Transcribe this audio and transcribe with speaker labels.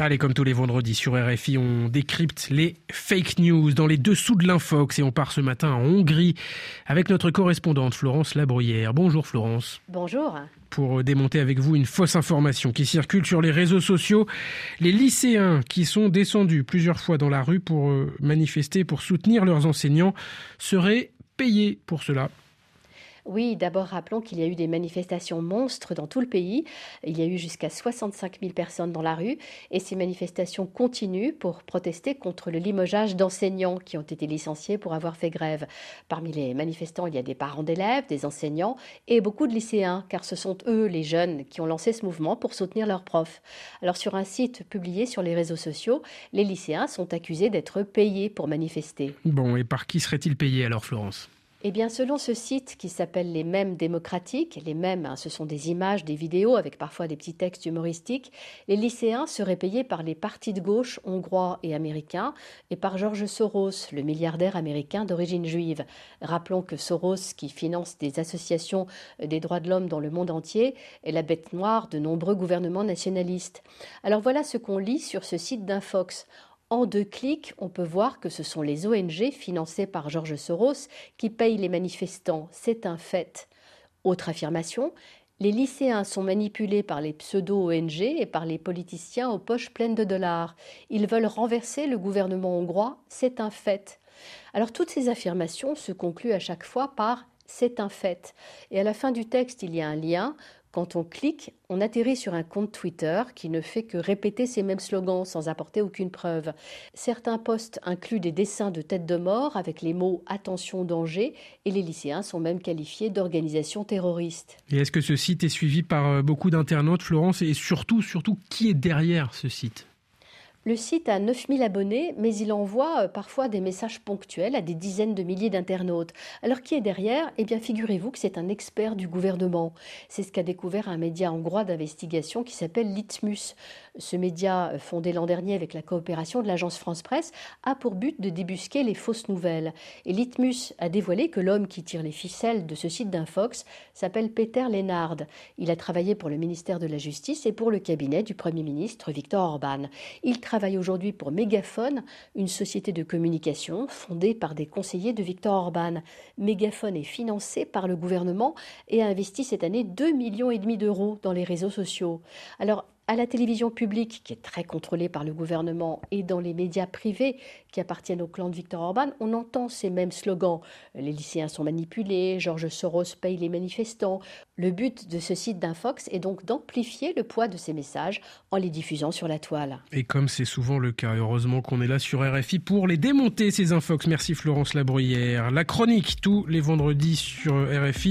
Speaker 1: Allez, comme tous les vendredis sur RFI, on décrypte les fake news dans les dessous de l'infox et on part ce matin en Hongrie avec notre correspondante Florence Labruyère. Bonjour Florence.
Speaker 2: Bonjour.
Speaker 1: Pour démonter avec vous une fausse information qui circule sur les réseaux sociaux, les lycéens qui sont descendus plusieurs fois dans la rue pour euh, manifester, pour soutenir leurs enseignants, seraient payés pour cela.
Speaker 2: Oui, d'abord rappelons qu'il y a eu des manifestations monstres dans tout le pays. Il y a eu jusqu'à 65 000 personnes dans la rue et ces manifestations continuent pour protester contre le limogeage d'enseignants qui ont été licenciés pour avoir fait grève. Parmi les manifestants, il y a des parents d'élèves, des enseignants et beaucoup de lycéens car ce sont eux, les jeunes, qui ont lancé ce mouvement pour soutenir leurs profs. Alors sur un site publié sur les réseaux sociaux, les lycéens sont accusés d'être payés pour manifester.
Speaker 1: Bon, et par qui seraient-ils payés alors Florence?
Speaker 2: Eh bien, selon ce site qui s'appelle les Mèmes démocratiques, les Mèmes, hein, ce sont des images, des vidéos avec parfois des petits textes humoristiques, les lycéens seraient payés par les partis de gauche hongrois et américains et par George Soros, le milliardaire américain d'origine juive. Rappelons que Soros, qui finance des associations des droits de l'homme dans le monde entier, est la bête noire de nombreux gouvernements nationalistes. Alors voilà ce qu'on lit sur ce site d'Infox. En deux clics, on peut voir que ce sont les ONG financées par Georges Soros qui payent les manifestants. C'est un fait. Autre affirmation, les lycéens sont manipulés par les pseudo-ONG et par les politiciens aux poches pleines de dollars. Ils veulent renverser le gouvernement hongrois, c'est un fait. Alors toutes ces affirmations se concluent à chaque fois par c'est un fait. Et à la fin du texte, il y a un lien quand on clique, on atterrit sur un compte Twitter qui ne fait que répéter ces mêmes slogans sans apporter aucune preuve. Certains posts incluent des dessins de têtes de mort avec les mots attention danger et les lycéens sont même qualifiés d'organisation terroriste.
Speaker 1: Et est-ce que ce site est suivi par euh, beaucoup d'internautes, Florence, et surtout, surtout, qui est derrière ce site?
Speaker 2: Le site a 9000 abonnés, mais il envoie euh, parfois des messages ponctuels à des dizaines de milliers d'internautes. Alors qui est derrière? Eh bien figurez-vous que c'est un expert du gouvernement. C'est ce qu'a découvert un média hongrois d'investigation qui s'appelle Litmus. Ce média, euh, fondé l'an dernier avec la coopération de l'agence France Presse, a pour but de débusquer les fausses nouvelles. Et Litmus a dévoilé que l'homme qui tire les ficelles de ce site d'Infox s'appelle Peter Lennard. Il a travaillé pour le ministère de la Justice et pour le cabinet du Premier ministre Viktor Orban. Il travaille aujourd'hui pour Mégaphone, une société de communication fondée par des conseillers de Viktor Orban. Mégaphone est financé par le gouvernement et a investi cette année 2,5 millions d'euros dans les réseaux sociaux. Alors, à la télévision publique, qui est très contrôlée par le gouvernement, et dans les médias privés qui appartiennent au clan de Viktor Orban, on entend ces mêmes slogans. Les lycéens sont manipulés, Georges Soros paye les manifestants. Le but de ce site d'Infox est donc d'amplifier le poids de ces messages en les diffusant sur la toile.
Speaker 1: Et comme c'est souvent le cas, heureusement qu'on est là sur RFI pour les démonter, ces Infox. Merci Florence Labruyère. La chronique tous les vendredis sur RFI.